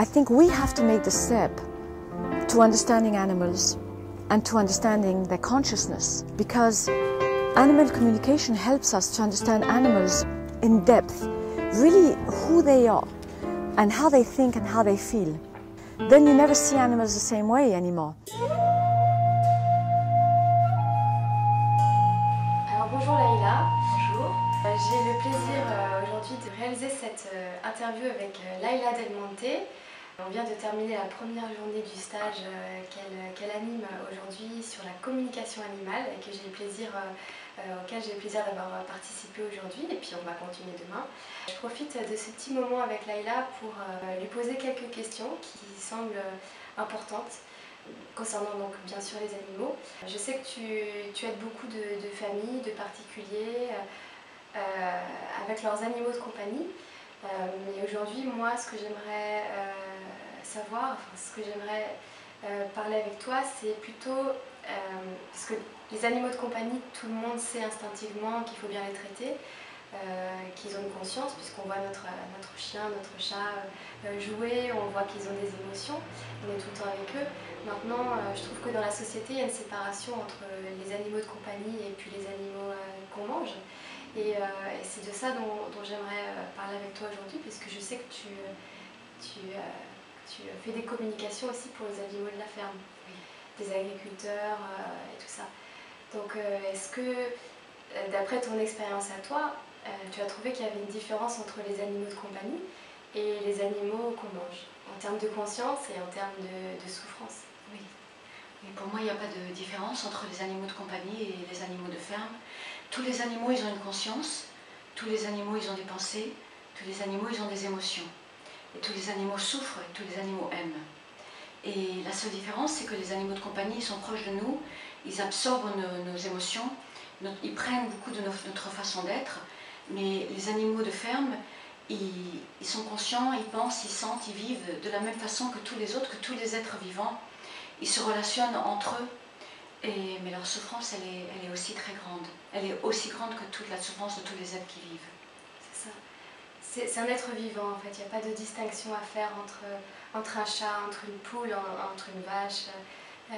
I think we have to make the step to understanding animals and to understanding their consciousness because animal communication helps us to understand animals in depth, really who they are and how they think and how they feel. Then you never see animals the same way anymore. Alors bonjour. Bonjour. Euh, J'ai le plaisir euh, aujourd'hui de réaliser cette euh, interview avec euh, Laïla Del Monte. On vient de terminer la première journée du stage euh, qu'elle anime aujourd'hui sur la communication animale et que j'ai plaisir, euh, euh, auquel j'ai le plaisir d'avoir participé aujourd'hui et puis on va continuer demain. Je profite de ce petit moment avec Laïla pour lui poser quelques questions qui semblent importantes concernant donc bien sûr les animaux. Je sais que tu, aides beaucoup de, familles, de particuliers avec leurs animaux de compagnie. Mais aujourd'hui, moi, ce que j'aimerais savoir, ce que j'aimerais euh, parler avec toi, c'est plutôt euh, parce que les animaux de compagnie, tout le monde sait instinctivement qu'il faut bien les traiter, euh, qu'ils ont une conscience, puisqu'on voit notre, notre chien, notre chat jouer, on voit qu'ils ont des émotions, on est tout le temps avec eux. Maintenant, je trouve que dans la société, il y a une séparation entre les animaux de compagnie et puis les animaux qu'on mange. Et, c'est de ça dont, j'aimerais parler avec toi aujourd'hui, puisque je sais que tu, tu fais des communications aussi pour les animaux de la ferme, des agriculteurs euh, et tout ça. Donc, euh, est-ce que, euh, d'après ton expérience à toi, euh, tu as trouvé qu'il y avait une différence entre les animaux de compagnie et les animaux qu'on mange, en termes de conscience et en termes de, de souffrance Oui. Mais pour moi, il n'y a pas de différence entre les animaux de compagnie et les animaux de ferme. Tous les animaux, ils ont une conscience. Tous les animaux, ils ont des pensées. Tous les animaux, ils ont des émotions. Et tous les animaux souffrent et tous les animaux aiment. Et la seule différence, c'est que les animaux de compagnie, sont proches de nous. Ils absorbent nos, émotions. Ils prennent beaucoup de notre façon d'être. Mais les animaux de ferme, ils, sont conscients, ils pensent, ils sentent, ils vivent de la même façon que tous les autres, que tous les êtres vivants ils se relationnent entre eux, mais leur souffrance, elle est aussi très grande. Elle est aussi grande que toute la souffrance de tous les êtres qui vivent. C'est un être vivant en fait, il n'y a pas de distinction à faire entre, entre un chat, entre une poule, en- entre une vache. Euh,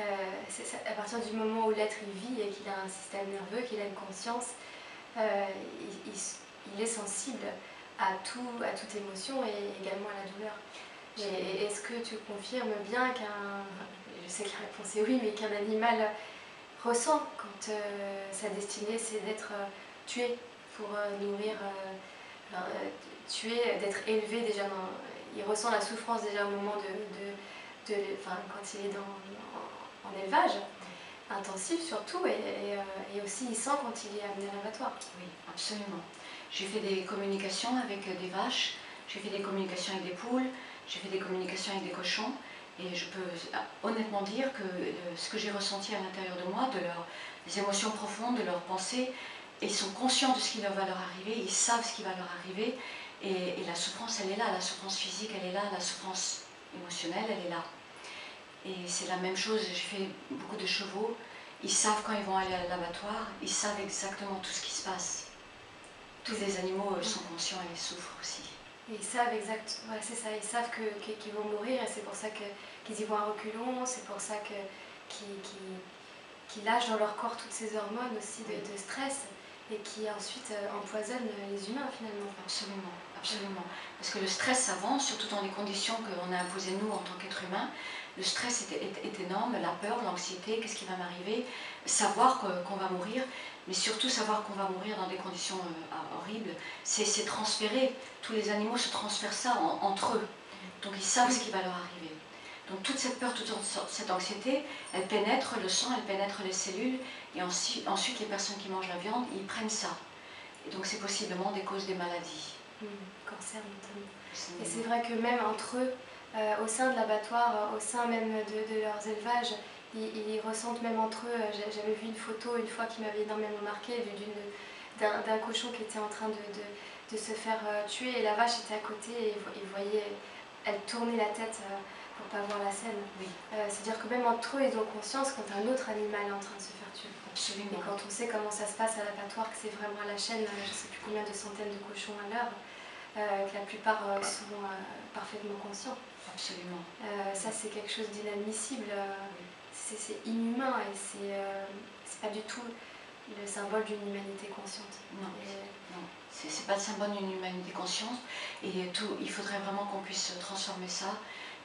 ça- à partir du moment où l'être vit et qu'il a un système nerveux, qu'il a une conscience, euh, il, il s- il est sensible à, tout, à toute émotion et également à la douleur. Et est-ce que tu confirmes bien qu'un, je sais que la réponse est oui, mais qu'un animal ressent quand euh, sa destinée c'est d'être tué pour nourrir, tué, d'être élevé déjà dans, il ressent la souffrance déjà au moment de, enfin, quand il est dans, en, élevage intensif surtout euh, et aussi il sent quand il est amené à l'abattoir. Oui, absolument. J'ai fait des communications avec euh, des vaches, j'ai fait des communications avec des poules, j'ai fait des communications avec des cochons, et je peux euh, honnêtement dire que ce que j'ai ressenti à l'intérieur de moi, de leurs émotions profondes, de leurs pensées, ils sont conscients de ce qui leur va leur arriver, ils savent ce qui va leur arriver, et, et la souffrance, elle est là, la souffrance physique, elle est là, la souffrance émotionnelle, elle est là. Et c'est la même chose, j'ai fait beaucoup de chevaux, ils savent quand ils vont aller à l'abattoir, ils savent exactement tout ce qui se passe. Tous les animaux euh, sont conscients et souffrent aussi. Et ils savent exact, voilà, c'est ça, ils savent que- qu'ils vont mourir et c'est pour ça qu'ils y vont à reculons, c'est pour ça qu'ils lâchent dans leur corps toutes ces hormones aussi de, de stress et qui ensuite euh, empoisonnent les humains finalement. Absolument, absolument. Parce que le stress avant, surtout dans les conditions qu'on a imposées nous en tant qu'être humain, le stress est, énorme, la peur, l'anxiété, qu'est-ce qui va m'arriver, savoir qu'on va mourir, mais surtout savoir qu'on va mourir dans des conditions euh, horribles, c'est transférer. Tous les animaux se transfèrent ça en- entre eux. Donc ils savent ce qui va leur arriver. Donc toute cette peur, toute cette anxiété, elle pénètre le sang, elle pénètre les cellules, et ensuite, ensuite les personnes qui mangent la viande, ils prennent ça. Et donc c'est possiblement des causes des maladies. Cancer notamment. Et c'est vrai que même entre eux, euh, au sein de l'abattoir, euh, au sein même de, de leurs élevages, ils, ils ressentent même entre eux. euh, j'a- J'avais vu une photo une fois qui m'avait énormément marqué d'un cochon qui était en train de, de- de se faire tuer et la vache était à côté et vo- il voyait, elle tournait la tête pour pas voir la scène. Oui. Euh, C'est-à-dire que même entre eux, ils ont conscience quand un autre animal est en train de se faire tuer. Et Absolument. quand on sait comment ça se passe à l'abattoir, que c'est vraiment à la chaîne, je ne sais plus combien de centaines de cochons à l'heure, que la plupart sont parfaitement conscients. Absolument. ça, c'est quelque chose d'inadmissible. C'est inhumain et c'est pas du tout le symbole d'une humanité consciente. Non, non. c'est pas le symbole d'une humanité consciente. Et tout, il faudrait vraiment qu'on puisse transformer ça.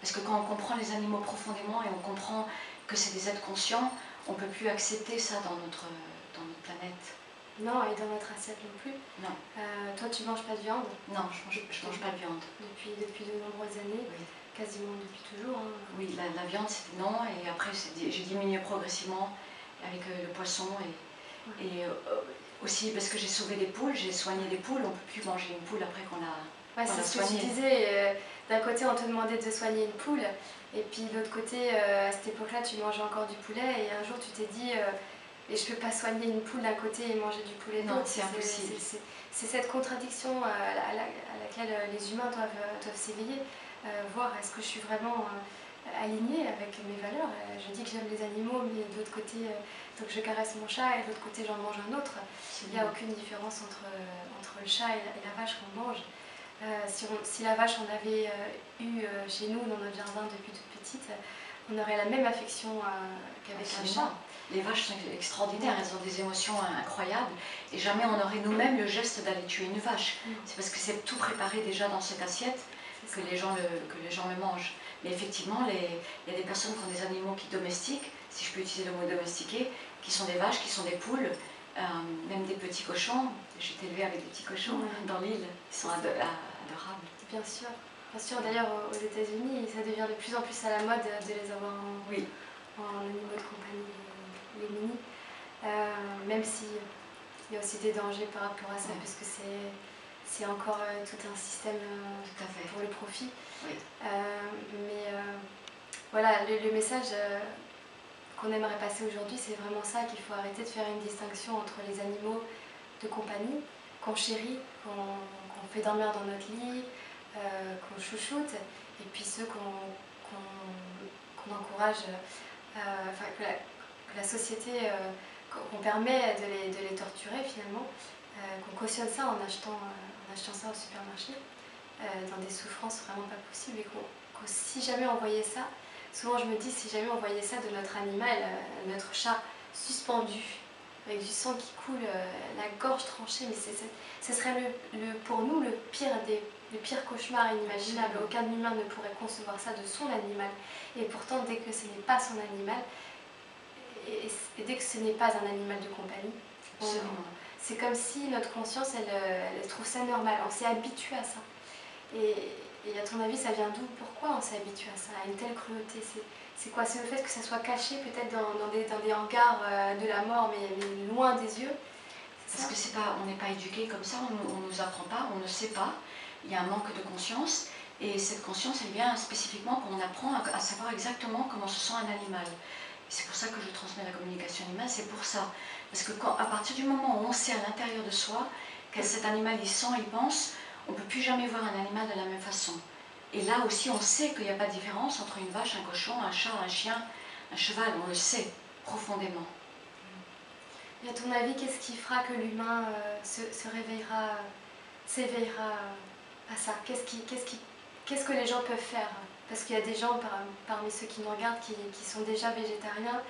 Parce que quand on comprend les animaux profondément et on comprend que c'est des êtres conscients, on ne peut plus accepter ça dans notre, dans notre planète. Non, et dans notre assiette non plus. Non. Euh, toi, tu manges pas de viande Non, je mange, je mange pas de viande. Depuis, depuis de nombreuses années Quasiment depuis toujours. Hein. Oui, la, la viande, c'était non. Et après, j'ai diminué progressivement avec euh, le poisson. Et, et euh, aussi parce que j'ai sauvé des poules, j'ai soigné des poules. On ne peut plus manger une poule après qu'on a, ouais, c'est ce que tu disais. D'un côté, on te demandait de soigner une poule. Et puis de l'autre côté, à cette époque-là, tu mangeais encore du poulet. Et un jour, tu t'es dit et je ne peux pas soigner une poule d'un côté et manger du poulet de l'autre. c'est impossible. C'est cette contradiction euh, à, laquelle euh, les humains doivent, euh, doivent s'éveiller, voir est-ce que je suis vraiment alignée avec mes valeurs. je dis que j'aime les animaux, mais de l'autre côté, donc je caresse mon chat et de l'autre côté, j'en mange un autre. Il n'y a aucune différence entre, entre le chat et la, vache qu'on mange. si, si, la vache on avait eu chez nous dans notre jardin depuis toute petite, on aurait la même affection qu'avec un chat. Les vaches sont extraordinaires, elles ont des émotions incroyables et jamais on aurait nous-mêmes le geste d'aller tuer une vache. Mm. C'est parce que c'est tout préparé déjà dans cette assiette que les, gens le, que les gens le mangent. Mais effectivement, il y a des personnes qui ont des animaux qui domestiquent, si je peux utiliser le mot domestiquer, qui sont des vaches, qui sont des poules, euh, même des petits cochons. J'ai été élevée avec des petits cochons dans l'île, ils sont adorables. Bien sûr. Bien sûr, d'ailleurs aux États-Unis, ça devient de plus en plus à la mode de les avoir en, oui. en animaux de compagnie les mini, euh, même s'il y a aussi des dangers par rapport à ça, parce que c'est encore euh, tout un système euh, pour le profit. mais voilà, le, message qu'on aimerait passer aujourd'hui, c'est vraiment ça, qu'il faut arrêter de faire une distinction entre les animaux de compagnie qu'on chérit, qu'on fait dormir dans notre lit, qu'on chouchoute, et puis ceux qu'on encourage, enfin, la société, euh, qu'on permet de les, de les, torturer finalement, euh, qu'on cautionne ça en achetant, euh, en achetant ça au supermarché, dans des souffrances vraiment pas possibles, et qu'on si jamais on voyait ça, souvent je me dis si jamais on voyait ça de notre animal, notre chat suspendu, avec du sang qui coule, la gorge tranchée, mais ce serait le, pour nous le pire des le pire cauchemar inimaginable. Aucun humain ne pourrait concevoir ça de son animal. Et pourtant, dès que ce n'est pas son animal, et, dès que ce n'est pas un animal de compagnie, c'est comme si notre conscience, elle, trouve ça normal. On s'est habitué à ça. Et, à ton avis, ça vient d'où? Pourquoi on s'est habitué à ça, à une telle cruauté? C'est quoi? C'est le fait que ça soit caché peut-être dans, des, dans, des, hangars euh, de la mort, mais, loin des yeux? Parce que c'est pas, on n'est pas éduqué comme ça, on ne nous apprend pas, on ne sait pas. Il y a un manque de conscience. Et cette conscience, elle vient spécifiquement qu'on apprend à, à savoir exactement comment se sent un animal. C'est pour ça que je transmets la communication animale, c'est pour ça. Parce que quand, à partir du moment où on sait à l'intérieur de soi que cet animal il sent, il pense, on ne peut plus jamais voir un animal de la même façon. Et là aussi, on sait qu'il n'y a pas de différence entre une vache, un cochon, un chat, un chien, un cheval. On le sait profondément. Et à ton avis, qu'est-ce qui fera que l'humain euh, se, réveillera, s'éveillera à ça? Qu'est-ce que les gens peuvent faire? Parce qu'il y a des gens parmi ceux qui nous regardent qui, sont déjà végétariens,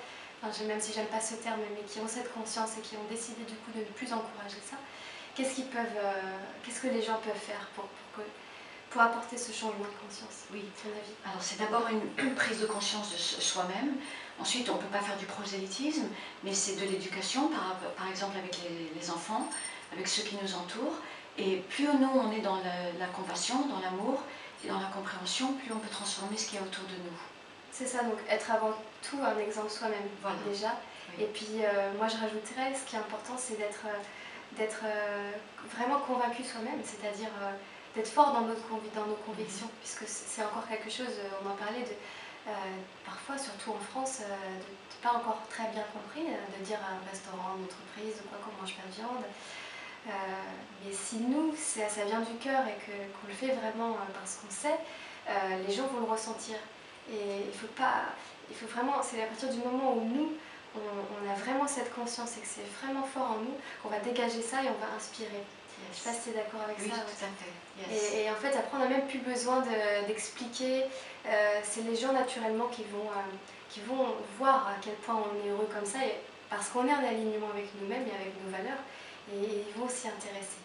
même si j'aime pas ce terme, mais qui ont cette conscience et qui ont décidé du coup de ne plus encourager ça. Qu'est-ce qu'ils peuvent, euh, qu'est-ce que les gens peuvent faire pour, pour, apporter ce changement de conscience Oui. Ton avis? Alors c'est d'abord une, prise de conscience de soi-même. Ensuite, on ne peut pas faire du prosélytisme, mais c'est de l'éducation, par, par, exemple avec les, enfants, avec ceux qui nous entourent. Et plus nous on est dans la compassion, dans l'amour, et dans la compréhension, plus on peut transformer ce qui est autour de nous. C'est ça, donc être avant tout un exemple soi-même déjà. Et puis euh, moi je rajouterais, ce qui est important, c'est d'être euh, d'être euh, vraiment convaincu soi-même, c'est-à-dire d'être fort dans, notre, dans nos convictions, mhm. puisque c'est encore quelque chose, on en parlait, de, parfois, surtout en France, de, ne pas encore très bien compris, de dire à un restaurant, une entreprise, quoi qu'on mange pas de viande. Euh, mais si nous, ça, vient du cœur et qu'on le fait vraiment euh, parce qu'on sait, euh, les gens vont le ressentir. Et il faut pas, il faut vraiment, c'est à partir du moment où nous, on, a vraiment cette conscience et que c'est vraiment fort en nous, qu'on va dégager ça et on va inspirer. Je sais pas si tu es d'accord avec Oui, ça. tout ouais. à fait. Yes. Et, et en fait, après, on n'a même plus besoin de- d'expliquer. Euh, c'est les gens naturellement qui vont, euh, qui vont voir à quel point on est heureux comme ça, et- parce qu'on est en alignement avec nous-mêmes et avec nos valeurs, et, ils vont s'y intéresser.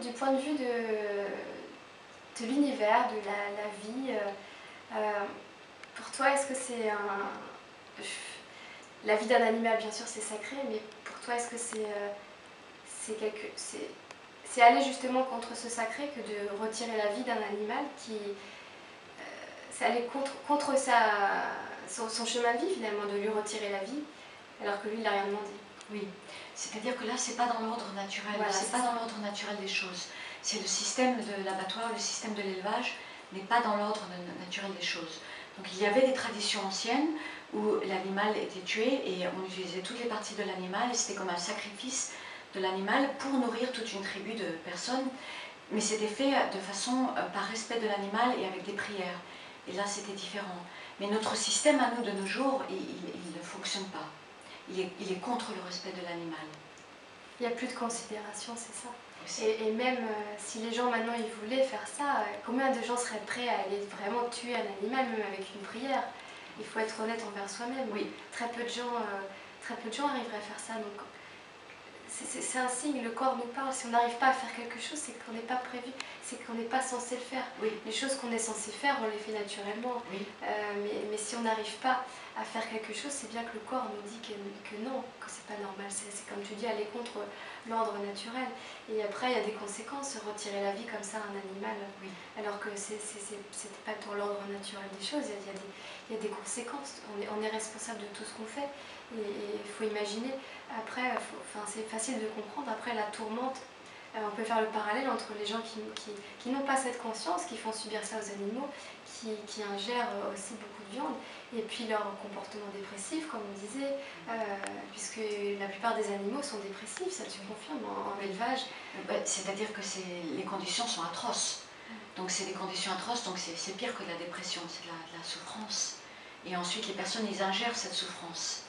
Du point de vue de, de l'univers, de la, vie, euh, euh, pour toi, est-ce que c'est un... La vie d'un animal, bien sûr, c'est sacré, mais pour toi, est-ce que c'est euh, c'est quelque... c'est aller justement contre ce sacré que de retirer la vie d'un animal qui... c'est aller contre, contre sa, son, son chemin de vie, finalement, de lui retirer la vie, alors que lui, il n'a rien demandé. Oui, c'est-à-dire que là, c'est pas dans l'ordre naturel, Voilà, c'est c'est pas ça. dans l'ordre naturel des choses. C'est le système de l'abattoir, le système de l'élevage n'est pas dans l'ordre na- naturel des choses. Donc il y avait des traditions anciennes où l'animal était tué et on utilisait toutes les parties de l'animal et c'était comme un sacrifice de l'animal pour nourrir toute une tribu de personnes. Mais c'était fait de façon euh, par respect de l'animal et avec des prières. Et là, c'était différent. Mais notre système à nous de nos jours, il- il- il ne fonctionne pas il est, il est contre le respect de l'animal. Il n'y a plus de considération, c'est ça. Et, et même euh, si les gens maintenant ils voulaient faire ça, euh, combien de gens seraient prêts à aller vraiment tuer un animal, même avec une prière? Il faut être honnête envers soi-même. Oui. Très peu de gens, euh, très peu de gens arriveraient à faire ça. Donc c'est- un signe, le corps nous parle. Si on n'arrive pas à faire quelque chose, c'est qu'on n'est pas prévu, c'est qu'on n'est pas censé le faire. Oui. Les choses qu'on est censé faire, on les fait naturellement. Oui. Euh, mais, mais si on n'arrive pas à faire quelque chose, c'est bien que le corps nous dit que, que non, que c'est pas normal. C'est comme tu dis, aller contre l'ordre naturel. Et après, il y a des conséquences, retirer la vie comme ça à un animal, Oui. alors que c'était pas dans l'ordre naturel des choses. Il y a, il y a des, il y a des conséquences. On est, on est responsable de tout ce qu'on fait. Et il faut imaginer. Après, enfin, c'est facile de comprendre. Après, la tourmente, euh, on peut faire le parallèle entre les gens qui, qui, qui n'ont pas cette conscience, qui font subir ça aux animaux, qui, qui ingèrent aussi beaucoup de viande, et puis leur comportement dépressif, comme on disait, euh, puisque la plupart des animaux sont dépressifs, ça tu confirmes en, en élevage. Ben, C'est-à-dire que les conditions sont atroces. Donc c'est des conditions atroces, donc c'est pire que de la dépression, c'est de la, de la souffrance. Et ensuite, les personnes, ils ingèrent cette souffrance.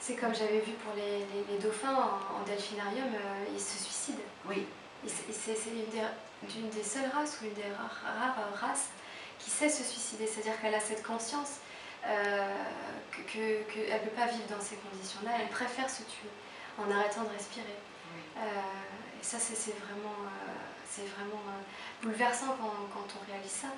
C'est comme j'avais vu pour les, les- les dauphins en, en delphinarium, euh, ils se suicident. Oui, c'est une des, seules races ou une des rares, rares races qui sait se suicider. C'est-à-dire qu'elle a cette conscience euh, qu'elle que, ne peut pas vivre dans ces conditions-là. Elle préfère se tuer en arrêtant de respirer. oui. Euh, et ça, c'est vraiment, c'est vraiment euh, bouleversant quand, quand on réalise ça.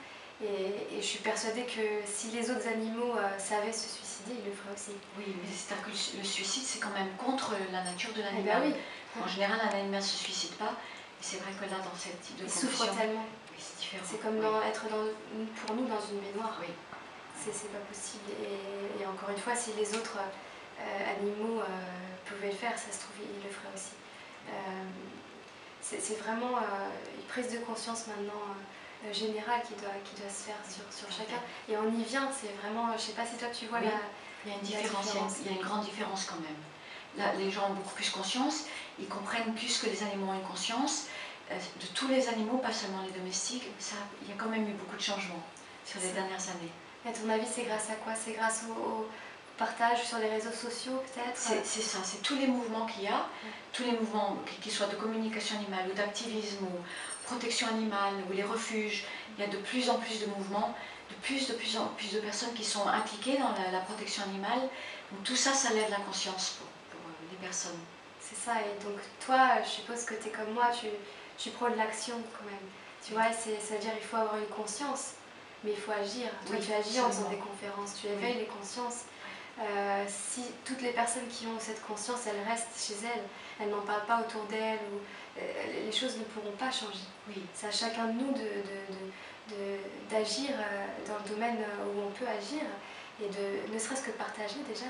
Et, et je suis persuadée que si les autres animaux euh, savaient se suicider, ils le feraient aussi. Oui, mais c'est-à-dire que le, suicide, c'est quand même contre la nature de Eh l'animal. ben oui, En général, un animal ne se suicide pas. Et c'est vrai que là, dans ce type de souffrent conditions, tellement. oui, c'est différent. C'est comme Oui. dans- être dans, pour nous dans une baignoire. Oui. C'est pas possible. Et, et encore une fois, si les autres euh, animaux euh, pouvaient le faire, ça se trouve, ils le feraient aussi. C'est vraiment une prise de conscience maintenant générale qui doit, qui doit se faire sur, sur chacun. Et on y vient, c'est vraiment, je sais pas si toi tu vois Oui. la, Il y a une différence, il y a une- différence. il y a une grande différence quand même. Là, les gens ont beaucoup plus conscience, ils comprennent plus que les animaux ont une conscience. Euh, De tous les animaux, pas seulement les domestiques, ça, il y a quand même eu beaucoup de changements sur les dernières années. à ton avis, c'est grâce à quoi? C'est grâce au, au partage sur les réseaux sociaux peut-être? C'est c'est ça, c'est tous les mouvements qu'il y a, tous les mouvements, qu'ils soient de communication animale ou d'activisme ou protection animale ou les refuges. Il y a de plus en plus de mouvements, de plus, de plus en plus de personnes qui sont impliquées dans la, la protection animale. Donc tout ça, ça lève la conscience pour, pour, euh, les personnes. C'est ça, et donc toi, je suppose que tu es comme moi, tu, tu prends de l'action quand même. Tu vois, c'est- c'est-à-dire il faut avoir une conscience, mais il faut agir. Toi, Oui, tu agis en faisant des conférences, tu éveilles les consciences. Euh, si toutes les personnes qui ont cette conscience, elles restent chez elles, elles n'en parlent pas autour d'elles, ou, les choses ne pourront pas changer. Oui, C'est à chacun de nous d'agir de, de, de- d'agir, euh, dans le domaine euh, où on peut agir et de ne serait-ce que partager déjà.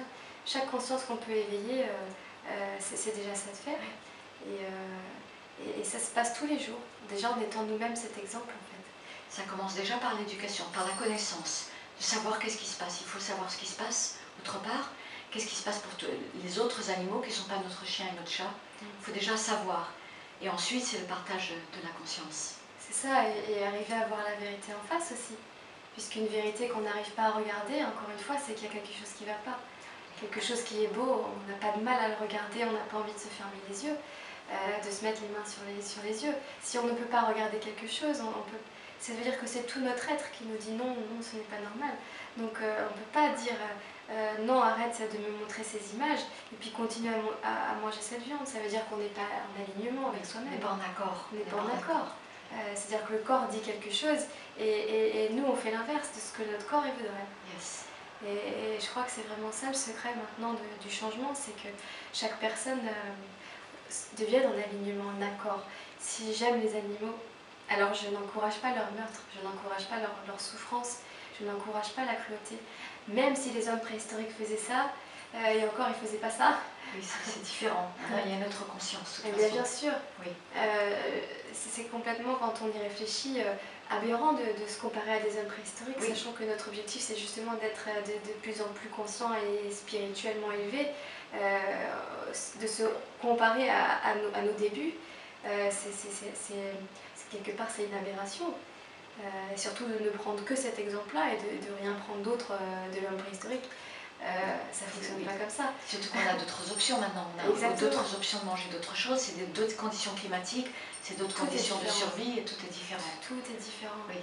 Chaque conscience qu'on peut éveiller, euh, euh, c'est déjà ça de faire. Et, euh, et, et ça se passe tous les jours, déjà en étant nous-mêmes cet exemple en fait. ça commence déjà par l'éducation, par la connaissance, de savoir qu'est-ce qui se passe. Il faut savoir ce qui se passe autre part, qu'est-ce qui se passe pour les autres animaux qui ne sont pas notre chien et notre chat. Il faut déjà savoir. Et ensuite, c'est le partage de la conscience. C'est ça, et, arriver à voir la vérité en face aussi. Puisqu'une vérité qu'on n'arrive pas à regarder, encore une fois, c'est qu'il y a quelque chose qui ne va pas. quelque chose qui est beau, on n'a pas de mal à le regarder, on n'a pas envie de se fermer les yeux, de se mettre les mains sur les, sur les yeux. Si on ne peut pas regarder quelque chose, ça veut dire que c'est tout notre être qui nous dit non, non, ce n'est pas normal. Donc on ne peut pas dire euh, non, arrête de me montrer ces images et puis continue à, manger cette viande. Ça veut dire qu'on n'est pas en alignement avec soi-même. On n'est pas en accord. On n'est pas en accord. Euh, c'est-à-dire que le corps dit quelque chose et, nous on fait l'inverse de ce que notre corps il voudrait. Yes. Et, je crois que c'est vraiment ça le secret maintenant du changement, c'est que chaque personne euh, devienne en alignement, en accord. Si j'aime les animaux, alors je n'encourage pas leur meurtre, je n'encourage pas leur, leur souffrance, je n'encourage pas la cruauté. Même si les hommes préhistoriques faisaient ça, euh, et encore ils ne faisaient pas ça. Oui, c'est différent. Il y a une autre conscience. Eh bien, bien sûr. Oui. Euh, c'est complètement, quand on y réfléchit, euh, aberrant de, se comparer à des hommes préhistoriques, sachant que notre objectif c'est justement d'être de, plus en plus conscient et spirituellement élevé, de se comparer à, nos, à nos, débuts, c'est quelque part c'est une aberration. Euh, et surtout de ne prendre que cet exemple-là et de, rien prendre d'autre euh, de l'homme préhistorique. Euh, ça ne fonctionne pas comme ça. Surtout qu'on a d'autres options maintenant. On a d'autres options de manger d'autres choses, c'est d'autres conditions climatiques, c'est d'autres conditions de survie et tout est différent. Tout est différent. Oui.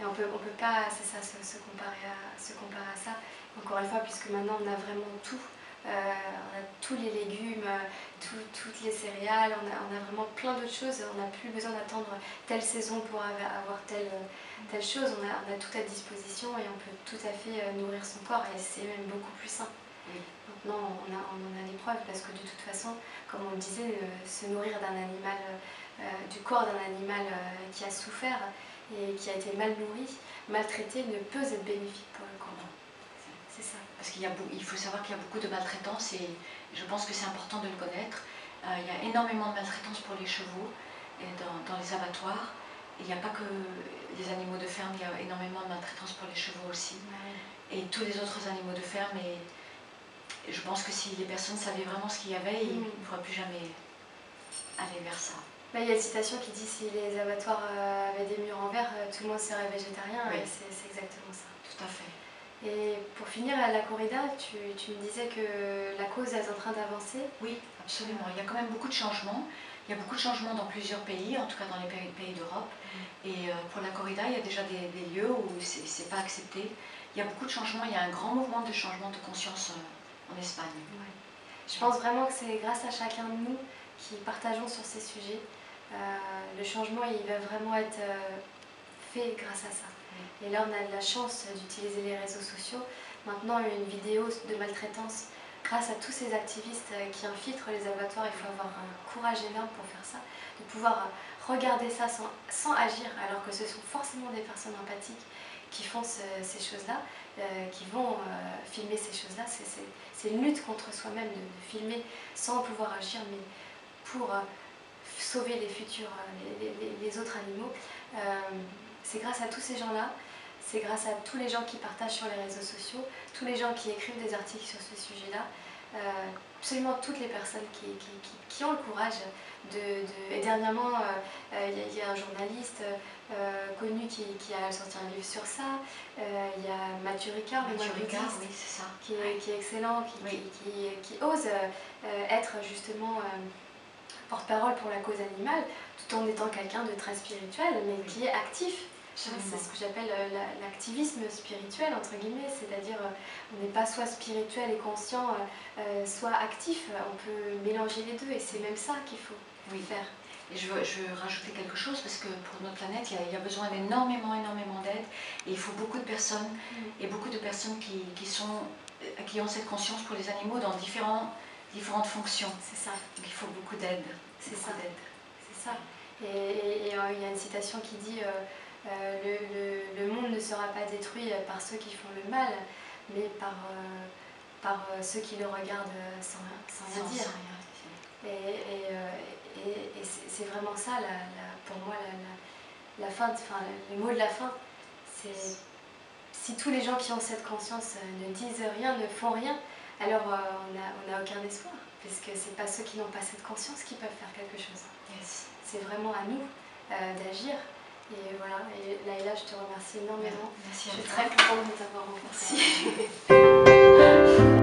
Et on peut, on peut pas, c'est ça, se, comparer à, se comparer à ça. Encore une fois, puisque maintenant on a vraiment tout. On a tous les légumes, toutes les céréales, on a, on a vraiment plein d'autres choses. On n'a plus besoin d'attendre telle saison pour avoir telle, telle chose. On a, on a, tout à disposition et on peut tout à fait euh, nourrir son corps et c'est même beaucoup plus sain. Maintenant, on, a, on en a des preuves parce que de toute façon, comme on le disait, euh, se nourrir d'un animal, euh, du corps d'un animal qui a souffert et qui a été mal nourri, maltraité, ne peut être bénéfique pour le corps. C'est ça. Parce qu'il il faut savoir qu'il y a beaucoup de maltraitance et je pense que c'est important de le connaître. Euh, il y a énormément de maltraitance pour les chevaux et dans, les abattoirs. Il n'y a pas que les animaux de ferme, il y a énormément de maltraitance pour les chevaux aussi. Et tous les autres animaux de ferme. Et, je pense que si les personnes savaient vraiment ce qu'il y avait, ils ne mm. pourraient plus jamais aller vers ça. Bah, il y a une citation qui dit si les abattoirs euh, avaient des murs en verre, euh, tout le monde serait végétarien. Et c'est exactement ça. Tout à fait. Et pour finir, à la corrida, tu, me disais que la cause est en train d'avancer Oui, absolument. Il y a quand même beaucoup de changements. Il y a beaucoup de changements dans plusieurs pays, en tout cas dans les pays, d'Europe. Mm. Et euh, pour la corrida, il y a déjà des, lieux où c'est pas accepté. Il y a beaucoup de changements. Il y a un grand mouvement de changement de conscience euh, en Espagne. Je pense vraiment que c'est grâce à chacun de nous qui partageons sur ces sujets. Euh, le changement, il va vraiment être fait grâce à ça. Et là, on a de la chance d'utiliser les réseaux sociaux. Maintenant, une vidéo de maltraitance, grâce à tous ces activistes euh, qui infiltrent les abattoirs, il faut avoir un courage énorme pour faire ça, de pouvoir regarder ça sans, agir, alors que ce sont forcément des personnes empathiques qui font ces choses-là, euh, qui vont euh, filmer ces choses-là. C'est une lutte contre soi-même de, filmer sans pouvoir agir, mais pour sauver les futurs, les, autres animaux. C'est grâce à tous ces gens-là c'est grâce à tous les gens qui partagent sur les réseaux sociaux, tous les gens qui écrivent des articles sur ce sujet-là, euh, absolument toutes les personnes qui, ont le courage de... et dernièrement, euh, euh, il y, a un journaliste connu qui, a sorti un livre sur ça, il y a Mathieu Ricard, Mathieu Ricard oui, ça. Qui, est, excellent, qui, ose être justement porte-parole pour la cause animale, tout en étant quelqu'un de très spirituel, mais qui est actif c'est ce que j'appelle euh, l'activisme spirituel, entre guillemets, c'est-à-dire euh, on n'est pas soit spirituel et conscient, euh, soit actif, on peut mélanger les deux et c'est même ça qu'il faut faire. Et je veux, je rajouter quelque chose parce que pour notre planète, il y a, besoin d'énormément, énormément d'aide et il faut beaucoup de personnes mm. et beaucoup de personnes qui, qui, sont, qui ont cette conscience pour les animaux dans différents, différentes fonctions. C'est ça. Donc il faut beaucoup d'aide. C'est ça. C'est ça. Et il y a une citation qui dit euh, le, monde ne sera pas détruit par ceux qui font le mal, mais par, euh, par euh, ceux qui le regardent sans, rien dire. Et, c'est vraiment ça, pour moi, la, fin, enfin, le mot de la fin. C'est si tous les gens qui ont cette conscience ne disent rien, ne font rien, alors on n'a aucun espoir, puisque ce n'est pas ceux qui n'ont pas cette conscience qui peuvent faire quelque chose. C'est vraiment à nous d'agir et voilà, et Laïla, je te remercie énormément. Merci je suis très contente de t'avoir rencontré.